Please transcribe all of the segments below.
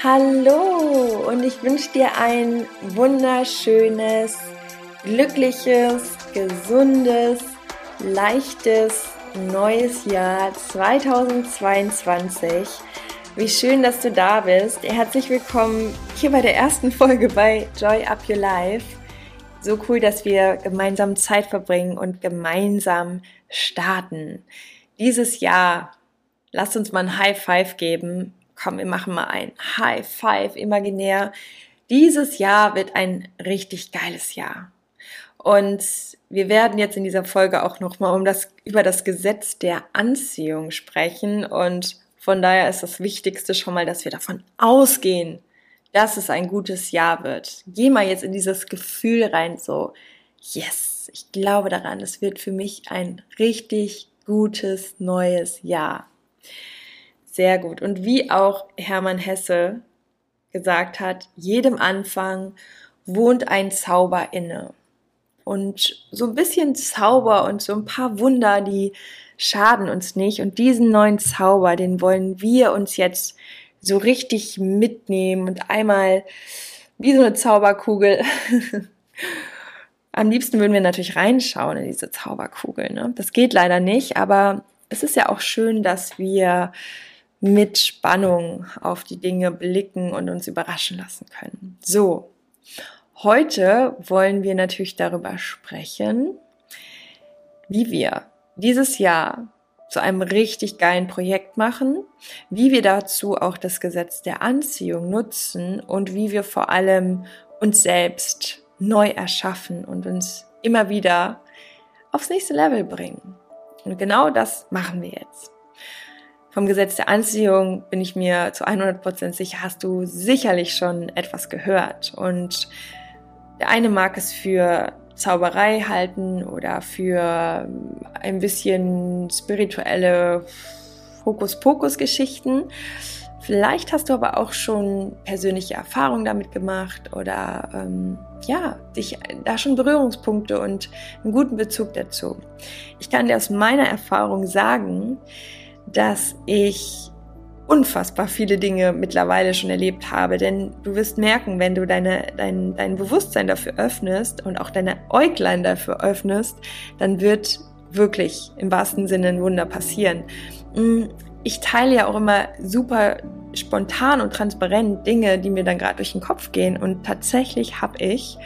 Hallo und ich wünsche dir ein wunderschönes, glückliches, gesundes, leichtes neues Jahr 2022. Wie schön, dass du da bist. Herzlich willkommen hier bei der ersten Folge bei Joy Up Your Life. So cool, dass wir gemeinsam Zeit verbringen und gemeinsam starten. Dieses Jahr, lasst uns mal ein High Five geben komm, wir machen mal ein High Five imaginär. Dieses Jahr wird ein richtig geiles Jahr. Und wir werden jetzt in dieser Folge auch nochmal um das, über das Gesetz der Anziehung sprechen. Und von daher ist das Wichtigste schon mal, dass wir davon ausgehen, dass es ein gutes Jahr wird. Geh mal jetzt in dieses Gefühl rein, so, yes, ich glaube daran, es wird für mich ein richtig gutes neues Jahr. Sehr gut. Und wie auch Hermann Hesse gesagt hat, jedem Anfang wohnt ein Zauber inne. Und so ein bisschen Zauber und so ein paar Wunder, die schaden uns nicht. Und diesen neuen Zauber, den wollen wir uns jetzt so richtig mitnehmen und einmal wie so eine Zauberkugel. Am liebsten würden wir natürlich reinschauen in diese Zauberkugel. Ne? Das geht leider nicht, aber es ist ja auch schön, dass wir mit Spannung auf die Dinge blicken und uns überraschen lassen können. So, heute wollen wir natürlich darüber sprechen, wie wir dieses Jahr zu einem richtig geilen Projekt machen, wie wir dazu auch das Gesetz der Anziehung nutzen und wie wir vor allem uns selbst neu erschaffen und uns immer wieder aufs nächste Level bringen. Und genau das machen wir jetzt. Vom Gesetz der Anziehung bin ich mir zu 100% sicher, hast du sicherlich schon etwas gehört. Und der eine mag es für Zauberei halten oder für ein bisschen spirituelle Hokuspokus-Geschichten. Vielleicht hast du aber auch schon persönliche Erfahrungen damit gemacht oder ähm, ja, dich da schon Berührungspunkte und einen guten Bezug dazu. Ich kann dir aus meiner Erfahrung sagen, dass ich unfassbar viele Dinge mittlerweile schon erlebt habe. Denn du wirst merken, wenn du deine, dein, dein Bewusstsein dafür öffnest und auch deine Äuglein dafür öffnest, dann wird wirklich im wahrsten Sinne ein Wunder passieren. Mm, ich teile ja auch immer super spontan und transparent Dinge, die mir dann gerade durch den Kopf gehen. Und tatsächlich habe ich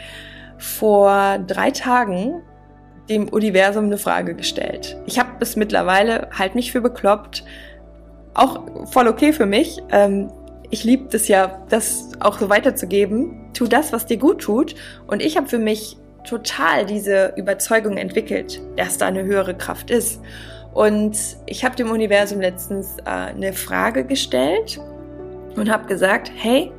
vor drei Tagen dem Universum eine Frage gestellt. Ich habe es mittlerweile halt nicht für bekloppt, auch voll okay für mich. Ähm, ich liebe das ja, das auch so weiterzugeben. Tu das, was dir gut tut. Und ich habe für mich total diese Überzeugung entwickelt, dass da eine höhere Kraft ist. Und ich habe dem Universum letztens äh, eine Frage gestellt und habe gesagt, hey,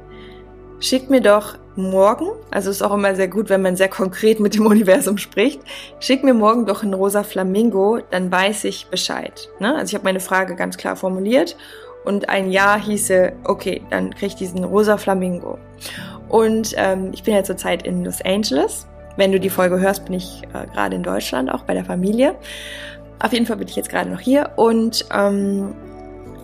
schick mir doch morgen, also ist auch immer sehr gut, wenn man sehr konkret mit dem Universum spricht, schick mir morgen doch ein rosa Flamingo, dann weiß ich Bescheid. Ne? Also ich habe meine Frage ganz klar formuliert und ein Ja hieße, okay, dann kriege ich diesen rosa Flamingo. Und ähm, ich bin ja zurzeit in Los Angeles. Wenn du die Folge hörst, bin ich äh, gerade in Deutschland, auch bei der Familie. Auf jeden Fall bin ich jetzt gerade noch hier und ähm,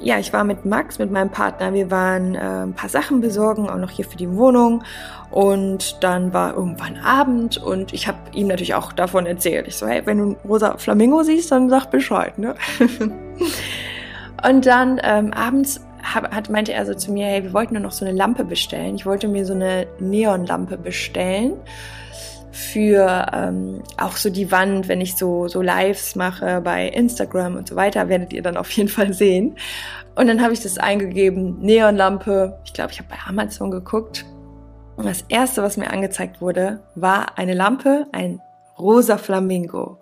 ja, ich war mit Max, mit meinem Partner, wir waren äh, ein paar Sachen besorgen, auch noch hier für die Wohnung. Und dann war irgendwann Abend und ich habe ihm natürlich auch davon erzählt. Ich so, hey, wenn du einen rosa Flamingo siehst, dann sag Bescheid, ne? und dann ähm, abends hab, hat, meinte er so zu mir, hey, wir wollten nur noch so eine Lampe bestellen. Ich wollte mir so eine Neonlampe bestellen für ähm, auch so die Wand, wenn ich so, so Lives mache bei Instagram und so weiter, werdet ihr dann auf jeden Fall sehen. Und dann habe ich das eingegeben, Neonlampe. Ich glaube, ich habe bei Amazon geguckt. Und das erste, was mir angezeigt wurde, war eine Lampe, ein rosa Flamingo.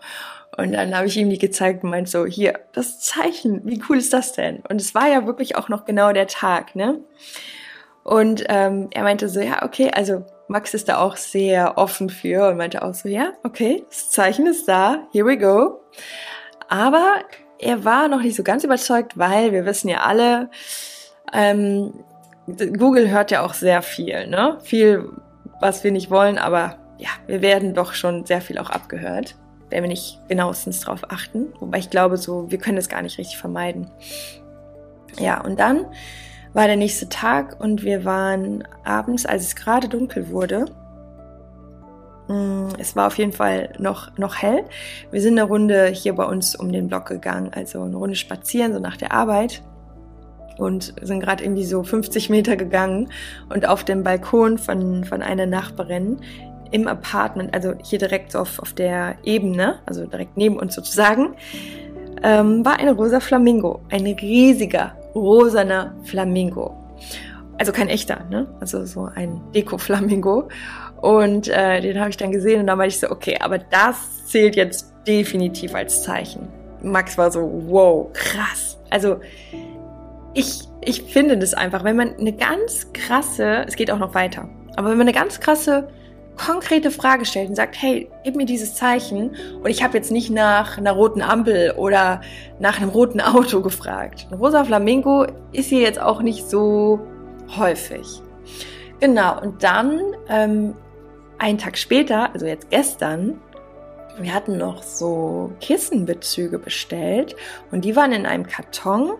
Und dann habe ich ihm die gezeigt und meinte so, hier, das Zeichen, wie cool ist das denn? Und es war ja wirklich auch noch genau der Tag, ne? Und ähm, er meinte so, ja, okay, also Max ist da auch sehr offen für und meinte auch so, ja, okay, das Zeichen ist da, here we go. Aber er war noch nicht so ganz überzeugt, weil wir wissen ja alle, ähm, Google hört ja auch sehr viel, ne? Viel, was wir nicht wollen, aber ja, wir werden doch schon sehr viel auch abgehört, wenn wir nicht genauestens drauf achten. Wobei ich glaube, so, wir können das gar nicht richtig vermeiden. Ja, und dann war der nächste Tag und wir waren abends, als es gerade dunkel wurde. Mm, es war auf jeden Fall noch, noch hell. Wir sind eine Runde hier bei uns um den Block gegangen, also eine Runde spazieren, so nach der Arbeit. Und sind gerade irgendwie so 50 Meter gegangen und auf dem Balkon von, von einer Nachbarin im Apartment, also hier direkt auf, auf der Ebene, also direkt neben uns sozusagen, ähm, war ein rosa Flamingo. Ein riesiger, rosaner Flamingo. Also kein echter, ne? Also so ein Deko-Flamingo. Und äh, den habe ich dann gesehen und dann meinte ich so, okay, aber das zählt jetzt definitiv als Zeichen. Max war so, wow, krass. Also ich, ich finde das einfach, wenn man eine ganz krasse, es geht auch noch weiter, aber wenn man eine ganz krasse konkrete Frage stellt und sagt, hey, gib mir dieses Zeichen und ich habe jetzt nicht nach einer roten Ampel oder nach einem roten Auto gefragt. Ein rosa Flamingo ist hier jetzt auch nicht so häufig. Genau, und dann ähm, einen Tag später, also jetzt gestern, wir hatten noch so Kissenbezüge bestellt und die waren in einem Karton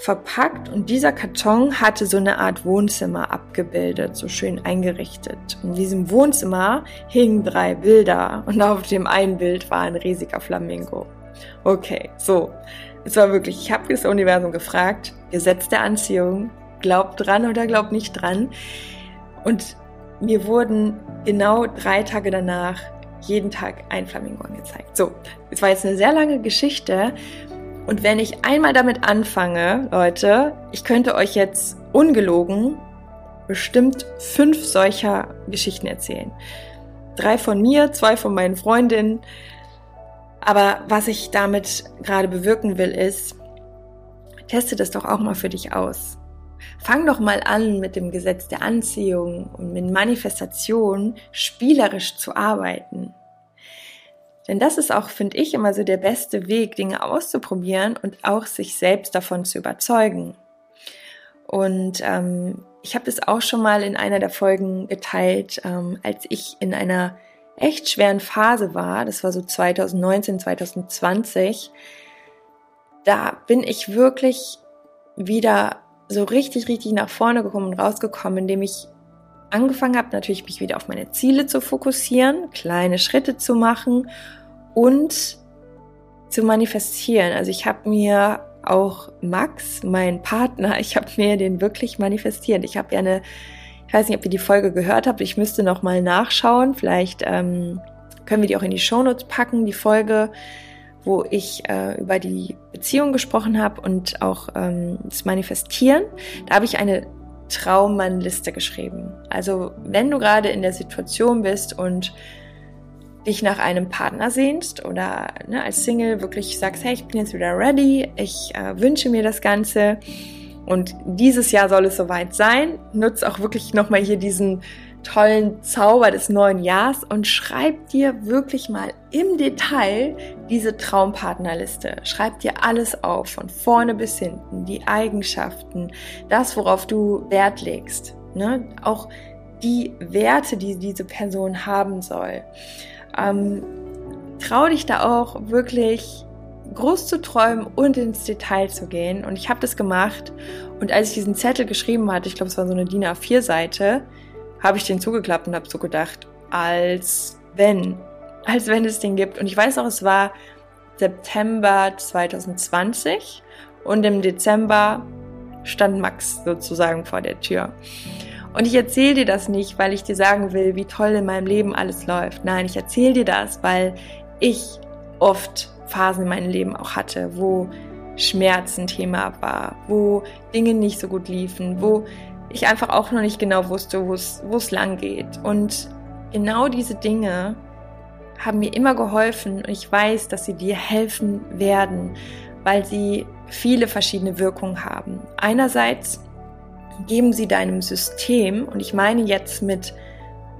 verpackt und dieser Karton hatte so eine Art Wohnzimmer abgebildet, so schön eingerichtet. In diesem Wohnzimmer hingen drei Bilder und auf dem einen Bild war ein riesiger Flamingo. Okay, so. Es war wirklich, ich habe das Universum gefragt, Gesetz der Anziehung, glaubt dran oder glaubt nicht dran. Und mir wurden genau drei Tage danach jeden Tag ein Flamingo angezeigt. So, es war jetzt eine sehr lange Geschichte und wenn ich einmal damit anfange, Leute, ich könnte euch jetzt ungelogen bestimmt fünf solcher Geschichten erzählen. Drei von mir, zwei von meinen Freundinnen. Aber was ich damit gerade bewirken will, ist, teste das doch auch mal für dich aus. Fang doch mal an, mit dem Gesetz der Anziehung und mit Manifestation spielerisch zu arbeiten. Denn das ist auch, finde ich, immer so der beste Weg, Dinge auszuprobieren und auch sich selbst davon zu überzeugen. Und ähm, ich habe das auch schon mal in einer der Folgen geteilt, ähm, als ich in einer echt schweren Phase war. Das war so 2019, 2020. Da bin ich wirklich wieder so richtig, richtig nach vorne gekommen und rausgekommen, indem ich angefangen habe, natürlich mich wieder auf meine Ziele zu fokussieren, kleine Schritte zu machen und zu manifestieren. Also ich habe mir auch Max, mein Partner, ich habe mir den wirklich manifestiert. Ich habe ja eine, ich weiß nicht, ob ihr die Folge gehört habt, ich müsste noch mal nachschauen. Vielleicht ähm, können wir die auch in die Shownotes packen, die Folge, wo ich äh, über die Beziehung gesprochen habe und auch ähm, das Manifestieren. Da habe ich eine Traummannliste geschrieben. Also wenn du gerade in der Situation bist und dich nach einem Partner sehnst oder ne, als Single wirklich sagst, hey, ich bin jetzt wieder ready, ich äh, wünsche mir das Ganze und dieses Jahr soll es soweit sein, nutze auch wirklich nochmal hier diesen tollen Zauber des neuen Jahres und schreib dir wirklich mal im Detail diese Traumpartnerliste. Schreib dir alles auf, von vorne bis hinten, die Eigenschaften, das, worauf du Wert legst, ne? auch die Werte, die diese Person haben soll. Ähm, trau dich da auch wirklich groß zu träumen und ins Detail zu gehen. Und ich habe das gemacht. Und als ich diesen Zettel geschrieben hatte, ich glaube, es war so eine DIN A4-Seite, habe ich den zugeklappt und habe so gedacht, als wenn, als wenn es den gibt. Und ich weiß auch, es war September 2020 und im Dezember stand Max sozusagen vor der Tür. Und ich erzähle dir das nicht, weil ich dir sagen will, wie toll in meinem Leben alles läuft. Nein, ich erzähle dir das, weil ich oft Phasen in meinem Leben auch hatte, wo Schmerzen Thema war, wo Dinge nicht so gut liefen, wo ich einfach auch noch nicht genau wusste, wo es, wo es lang geht. Und genau diese Dinge haben mir immer geholfen und ich weiß, dass sie dir helfen werden, weil sie viele verschiedene Wirkungen haben. Einerseits geben sie deinem System, und ich meine jetzt mit,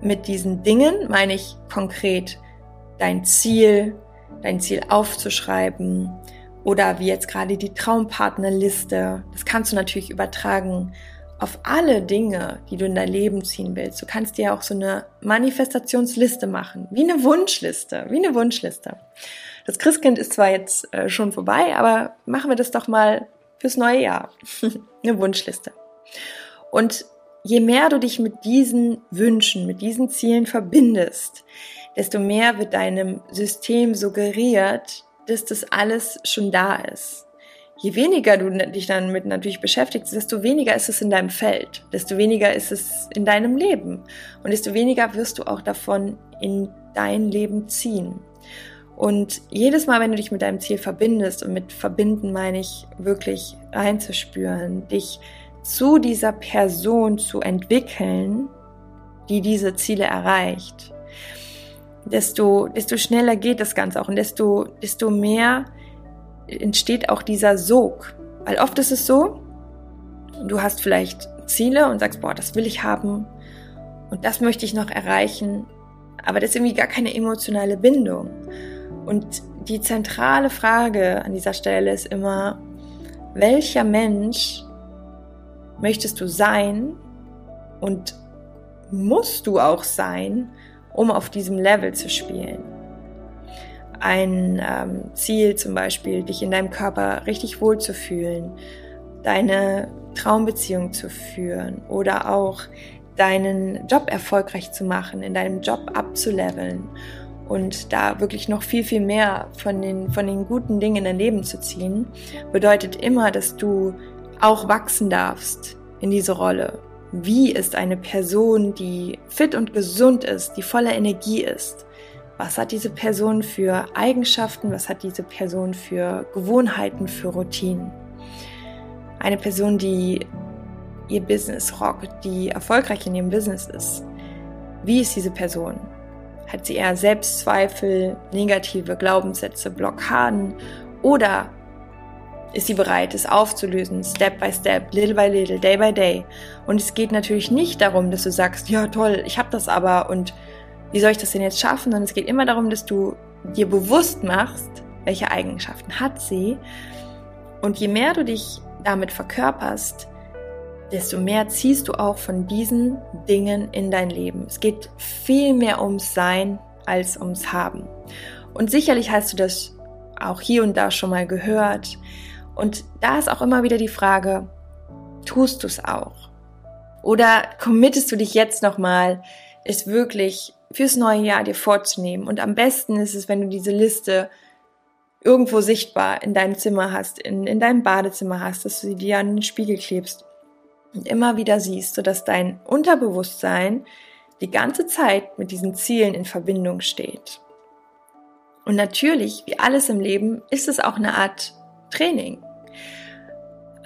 mit diesen Dingen, meine ich konkret dein Ziel, dein Ziel aufzuschreiben oder wie jetzt gerade die Traumpartnerliste. Das kannst du natürlich übertragen auf alle Dinge, die du in dein Leben ziehen willst. Du kannst dir auch so eine Manifestationsliste machen, wie eine Wunschliste, wie eine Wunschliste. Das Christkind ist zwar jetzt äh, schon vorbei, aber machen wir das doch mal fürs neue Jahr. eine Wunschliste. Und je mehr du dich mit diesen Wünschen, mit diesen Zielen verbindest, desto mehr wird deinem System suggeriert, dass das alles schon da ist. Je weniger du dich dann mit natürlich beschäftigst, desto weniger ist es in deinem Feld, desto weniger ist es in deinem Leben und desto weniger wirst du auch davon in dein Leben ziehen. Und jedes Mal, wenn du dich mit deinem Ziel verbindest, und mit verbinden meine ich wirklich reinzuspüren, dich zu dieser Person zu entwickeln, die diese Ziele erreicht, desto, desto schneller geht das Ganze auch und desto, desto mehr entsteht auch dieser Sog. Weil oft ist es so, du hast vielleicht Ziele und sagst, boah, das will ich haben und das möchte ich noch erreichen, aber das ist irgendwie gar keine emotionale Bindung. Und die zentrale Frage an dieser Stelle ist immer, welcher Mensch möchtest du sein und musst du auch sein, um auf diesem Level zu spielen? Ein ähm, Ziel zum Beispiel, dich in deinem Körper richtig wohl zu fühlen, deine Traumbeziehung zu führen oder auch deinen Job erfolgreich zu machen, in deinem Job abzuleveln und da wirklich noch viel, viel mehr von den, von den guten Dingen in dein Leben zu ziehen, bedeutet immer, dass du auch wachsen darfst in diese Rolle. Wie ist eine Person, die fit und gesund ist, die voller Energie ist? Was hat diese Person für Eigenschaften? Was hat diese Person für Gewohnheiten, für Routinen? Eine Person, die ihr Business rockt, die erfolgreich in ihrem Business ist. Wie ist diese Person? Hat sie eher Selbstzweifel, negative Glaubenssätze, Blockaden oder ist sie bereit, es aufzulösen, Step by Step, little by little, day by day. Und es geht natürlich nicht darum, dass du sagst, ja toll, ich habe das aber und wie soll ich das denn jetzt schaffen, sondern es geht immer darum, dass du dir bewusst machst, welche Eigenschaften hat sie. Und je mehr du dich damit verkörperst, desto mehr ziehst du auch von diesen Dingen in dein Leben. Es geht viel mehr ums Sein als ums Haben. Und sicherlich hast du das auch hier und da schon mal gehört. Und da ist auch immer wieder die Frage, tust du es auch? Oder committest du dich jetzt nochmal, es wirklich fürs neue Jahr dir vorzunehmen? Und am besten ist es, wenn du diese Liste irgendwo sichtbar in deinem Zimmer hast, in, in deinem Badezimmer hast, dass du sie dir an den Spiegel klebst und immer wieder siehst, sodass dein Unterbewusstsein die ganze Zeit mit diesen Zielen in Verbindung steht. Und natürlich, wie alles im Leben, ist es auch eine Art Training.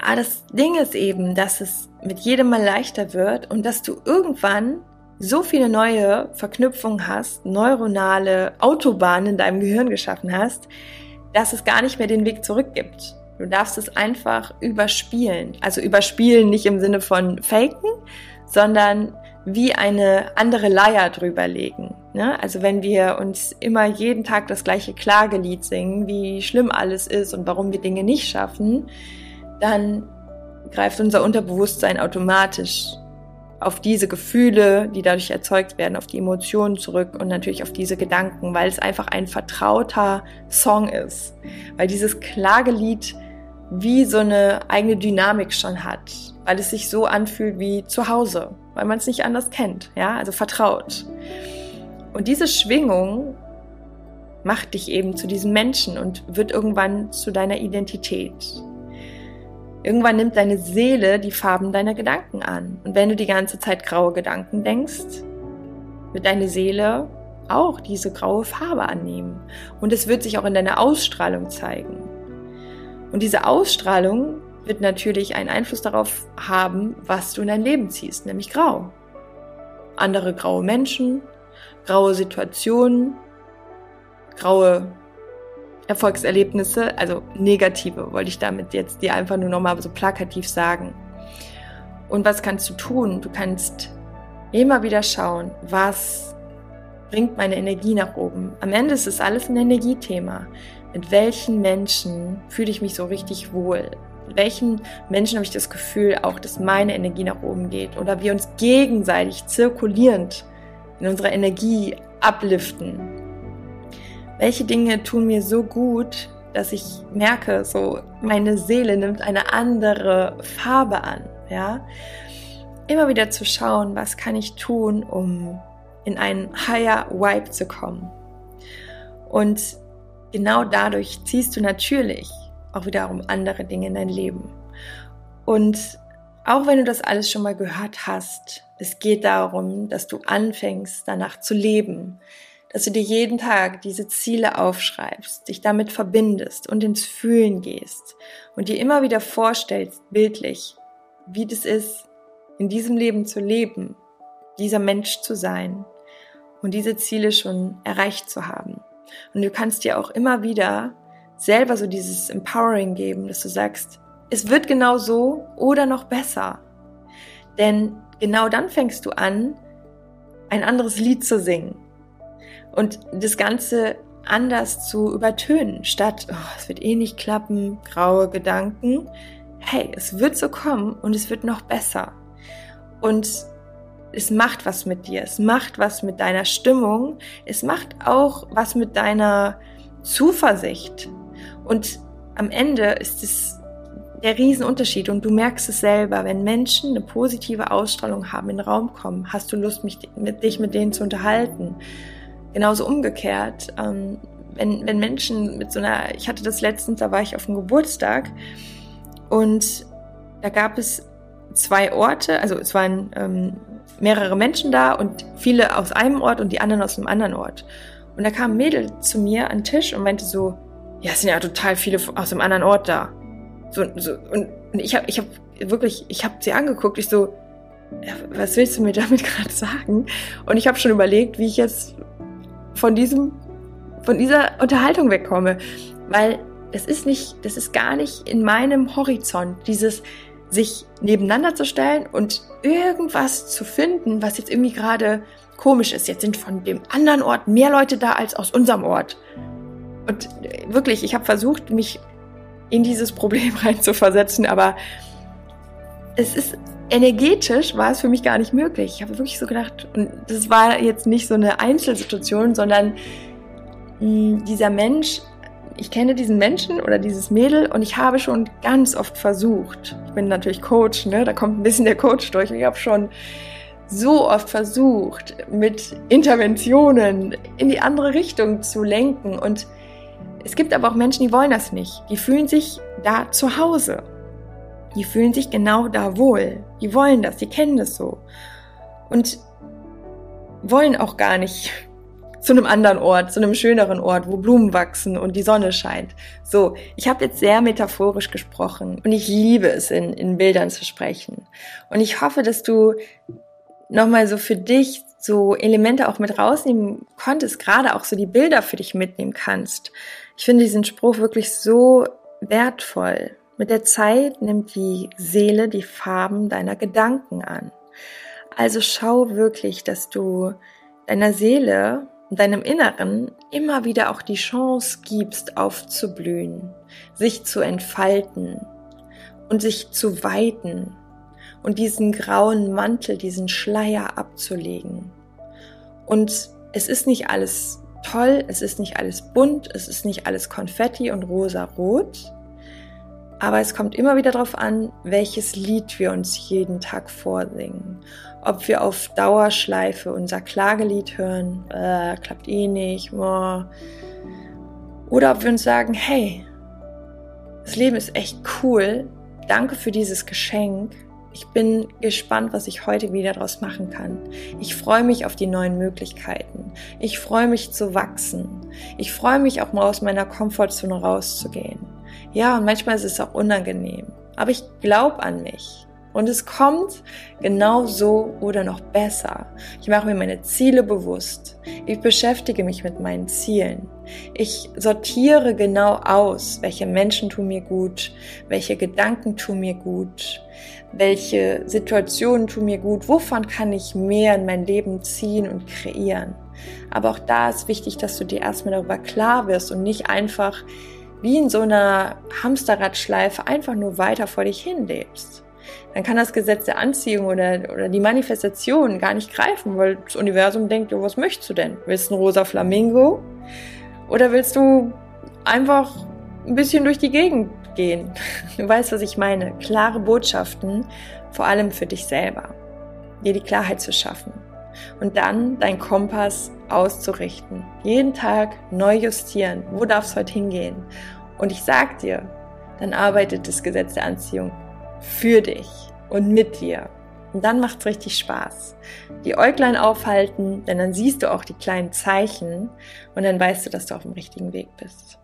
Aber das Ding ist eben, dass es mit jedem Mal leichter wird und dass du irgendwann so viele neue Verknüpfungen hast, neuronale Autobahnen in deinem Gehirn geschaffen hast, dass es gar nicht mehr den Weg zurück gibt. Du darfst es einfach überspielen. Also überspielen nicht im Sinne von faken, sondern wie eine andere Leier drüberlegen. Ne? Also wenn wir uns immer jeden Tag das gleiche Klagelied singen, wie schlimm alles ist und warum wir Dinge nicht schaffen, dann greift unser Unterbewusstsein automatisch auf diese Gefühle, die dadurch erzeugt werden, auf die Emotionen zurück und natürlich auf diese Gedanken, weil es einfach ein vertrauter Song ist. Weil dieses Klagelied wie so eine eigene Dynamik schon hat, weil es sich so anfühlt wie zu Hause, weil man es nicht anders kennt, ja, also vertraut. Und diese Schwingung macht dich eben zu diesem Menschen und wird irgendwann zu deiner Identität. Irgendwann nimmt deine Seele die Farben deiner Gedanken an. Und wenn du die ganze Zeit graue Gedanken denkst, wird deine Seele auch diese graue Farbe annehmen. Und es wird sich auch in deiner Ausstrahlung zeigen. Und diese Ausstrahlung wird natürlich einen Einfluss darauf haben, was du in dein Leben ziehst, nämlich grau. Andere graue Menschen, graue Situationen, graue Erfolgserlebnisse, also negative, wollte ich damit jetzt dir einfach nur nochmal so plakativ sagen. Und was kannst du tun? Du kannst immer wieder schauen, was bringt meine Energie nach oben. Am Ende ist es alles ein Energiethema mit welchen Menschen fühle ich mich so richtig wohl? Mit welchen Menschen habe ich das Gefühl auch, dass meine Energie nach oben geht oder wir uns gegenseitig zirkulierend in unserer Energie abliften? Welche Dinge tun mir so gut, dass ich merke, so meine Seele nimmt eine andere Farbe an? ja. Immer wieder zu schauen, was kann ich tun, um in einen higher Vibe zu kommen. Und genau dadurch ziehst du natürlich auch wiederum andere Dinge in dein Leben. Und auch wenn du das alles schon mal gehört hast, es geht darum, dass du anfängst, danach zu leben, dass du dir jeden Tag diese Ziele aufschreibst, dich damit verbindest und ins Fühlen gehst und dir immer wieder vorstellst, bildlich, wie das ist, in diesem Leben zu leben, dieser Mensch zu sein und diese Ziele schon erreicht zu haben. Und du kannst dir auch immer wieder selber so dieses Empowering geben, dass du sagst, es wird genau so oder noch besser. Denn genau dann fängst du an, ein anderes Lied zu singen und das Ganze anders zu übertönen, statt, oh, es wird eh nicht klappen, graue Gedanken. Hey, es wird so kommen und es wird noch besser. Und es macht was mit dir, es macht was mit deiner Stimmung, es macht auch was mit deiner Zuversicht. Und am Ende ist es der Riesenunterschied und du merkst es selber, wenn Menschen eine positive Ausstrahlung haben, in den Raum kommen, hast du Lust, mich, mit, dich mit denen zu unterhalten. Genauso umgekehrt, ähm, wenn, wenn Menschen mit so einer, ich hatte das letztens, da war ich auf dem Geburtstag und da gab es zwei Orte, also es waren ähm, mehrere Menschen da und viele aus einem Ort und die anderen aus einem anderen Ort. Und da kam ein Mädel zu mir an den Tisch und meinte so, ja, es sind ja total viele aus einem anderen Ort da. So, so, und, ich habe ich hab wirklich, ich habe sie angeguckt, ich so, was willst du mir damit gerade sagen? Und ich habe schon überlegt, wie ich jetzt von diesem, von dieser Unterhaltung wegkomme, weil es ist nicht, das ist gar nicht in meinem Horizont, dieses sich nebeneinander zu stellen und irgendwas zu finden, was jetzt irgendwie gerade komisch ist. Jetzt sind von dem anderen Ort mehr Leute da als aus unserem Ort. Und wirklich, ich habe versucht, mich in dieses Problem reinzuversetzen, aber es ist energetisch war es für mich gar nicht möglich. Ich habe wirklich so gedacht, und das war jetzt nicht so eine Einzelsituation, sondern mh, hm, dieser Mensch, ich kenne diesen Menschen oder dieses Mädel und ich habe schon ganz oft versucht. Ich bin natürlich Coach, ne? Da kommt ein bisschen der Coach durch. Und ich habe schon so oft versucht, mit Interventionen in die andere Richtung zu lenken und es gibt aber auch Menschen, die wollen das nicht. Die fühlen sich da zu Hause. Die fühlen sich genau da wohl. Die wollen das, die kennen das so. Und wollen auch gar nicht zu einem anderen Ort, zu einem schöneren Ort, wo Blumen wachsen und die Sonne scheint. So, ich habe jetzt sehr metaphorisch gesprochen und ich liebe es, in, in Bildern zu sprechen. Und ich hoffe, dass du nochmal so für dich so Elemente auch mit rausnehmen konntest, gerade auch so die Bilder für dich mitnehmen kannst. Ich finde diesen Spruch wirklich so wertvoll. Mit der Zeit nimmt die Seele die Farben deiner Gedanken an. Also schau wirklich, dass du deiner Seele deinem Inneren immer wieder auch die Chance gibst, aufzublühen, sich zu entfalten und sich zu weiten und diesen grauen Mantel, diesen Schleier abzulegen. Und es ist nicht alles toll, es ist nicht alles bunt, es ist nicht alles Konfetti und rosa-rot, aber es kommt immer wieder darauf an, welches Lied wir uns jeden Tag vorsingen. Ob wir auf Dauerschleife unser Klagelied hören, äh, klappt eh nicht, oh. oder ob wir uns sagen, hey, das Leben ist echt cool, danke für dieses Geschenk ich bin gespannt, was ich heute wieder daraus machen kann. Ich freue mich auf die neuen Möglichkeiten. Ich freue mich zu wachsen. Ich freue mich auch mal aus meiner Komfortzone rauszugehen. Ja, und manchmal ist es auch unangenehm. Aber ich glaube an mich. Und es kommt genau so oder noch besser. Ich mache mir meine Ziele bewusst. Ich beschäftige mich mit meinen Zielen. Ich sortiere genau aus, welche Menschen tun mir gut, welche Gedanken tun mir gut, welche Situationen tun mir gut, wovon kann ich mehr in mein Leben ziehen und kreieren. Aber auch da ist wichtig, dass du dir erstmal darüber klar wirst und nicht einfach wie in so einer Hamsterradschleife einfach nur weiter vor dich hin lebst. Dann kann das Gesetz der Anziehung oder, oder die Manifestation gar nicht greifen, weil das Universum denkt, oh, was möchtest du denn? Willst du einen rosa Flamingo? Oder willst du einfach ein bisschen durch die Gegend gehen. Du weißt, was ich meine. Klare Botschaften, vor allem für dich selber. Dir die Klarheit zu schaffen. Und dann dein Kompass auszurichten. Jeden Tag neu justieren. Wo darf es heute hingehen? Und ich sag dir, dann arbeitet das Gesetz der Anziehung für dich und mit dir. Und dann macht's richtig Spaß. Die Äuglein aufhalten, denn dann siehst du auch die kleinen Zeichen und dann weißt du, dass du auf dem richtigen Weg bist.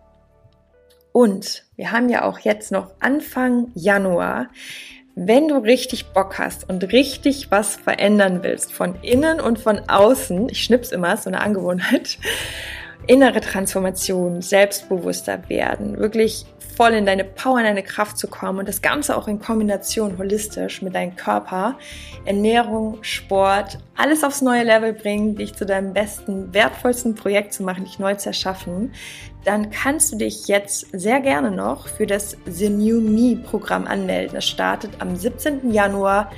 Und wir haben ja auch jetzt noch Anfang Januar. Wenn du richtig Bock hast und richtig was verändern willst, von innen und von außen, ich schnips immer, so eine Angewohnheit, innere Transformation, selbstbewusster werden, wirklich voll in deine Power, in deine Kraft zu kommen und das Ganze auch in Kombination holistisch mit deinem Körper, Ernährung, Sport, alles aufs neue Level bringen, dich zu deinem besten, wertvollsten Projekt zu machen, dich neu zu erschaffen, dann kannst du dich jetzt sehr gerne noch für das The New Me Programm anmelden. Das startet am 17. Januar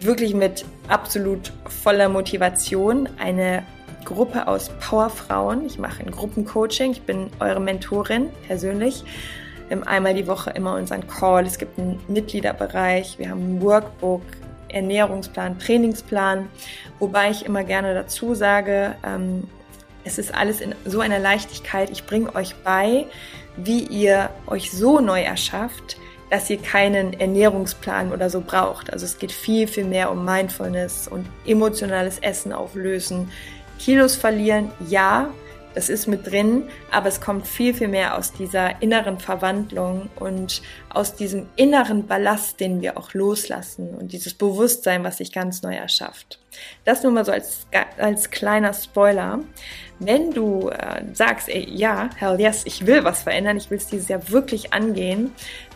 wirklich mit absolut voller Motivation. Eine Gruppe aus Powerfrauen. Ich mache ein Gruppencoaching. Ich bin eure Mentorin persönlich einmal die Woche immer unseren Call. Es gibt einen Mitgliederbereich, wir haben ein Workbook, Ernährungsplan, Trainingsplan, wobei ich immer gerne dazu sage, ähm, es ist alles in so einer Leichtigkeit. Ich bringe euch bei, wie ihr euch so neu erschafft, dass ihr keinen Ernährungsplan oder so braucht. Also es geht viel, viel mehr um Mindfulness und emotionales Essen auflösen. Kilos verlieren, ja, das ist mit drin, aber es kommt viel, viel mehr aus dieser inneren Verwandlung und aus diesem inneren Ballast, den wir auch loslassen und dieses Bewusstsein, was sich ganz neu erschafft. Das nur mal so als, als kleiner Spoiler. Wenn du äh, sagst, ey, ja, hell yes, ich will was verändern, ich will es dieses Jahr wirklich angehen,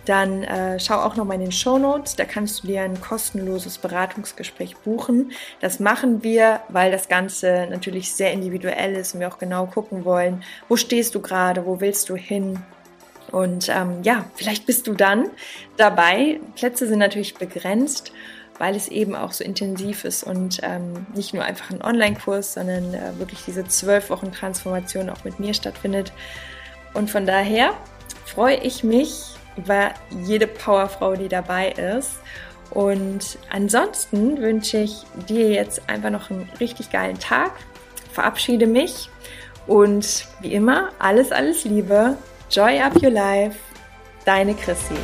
dann äh, schau auch noch mal in den Show Notes. Da kannst du dir ein kostenloses Beratungsgespräch buchen. Das machen wir, weil das Ganze natürlich sehr individuell ist und wir auch genau gucken wollen, wo stehst du gerade, wo willst du hin. Und ähm, ja, vielleicht bist du dann dabei. Plätze sind natürlich begrenzt, weil es eben auch so intensiv ist und ähm, nicht nur einfach ein Online-Kurs, sondern äh, wirklich diese zwölf Wochen Transformation auch mit mir stattfindet. Und von daher freue ich mich, über jede Powerfrau, die dabei ist. Und ansonsten wünsche ich dir jetzt einfach noch einen richtig geilen Tag. Verabschiede mich und wie immer alles, alles Liebe. Joy up your life. Deine Chrissy.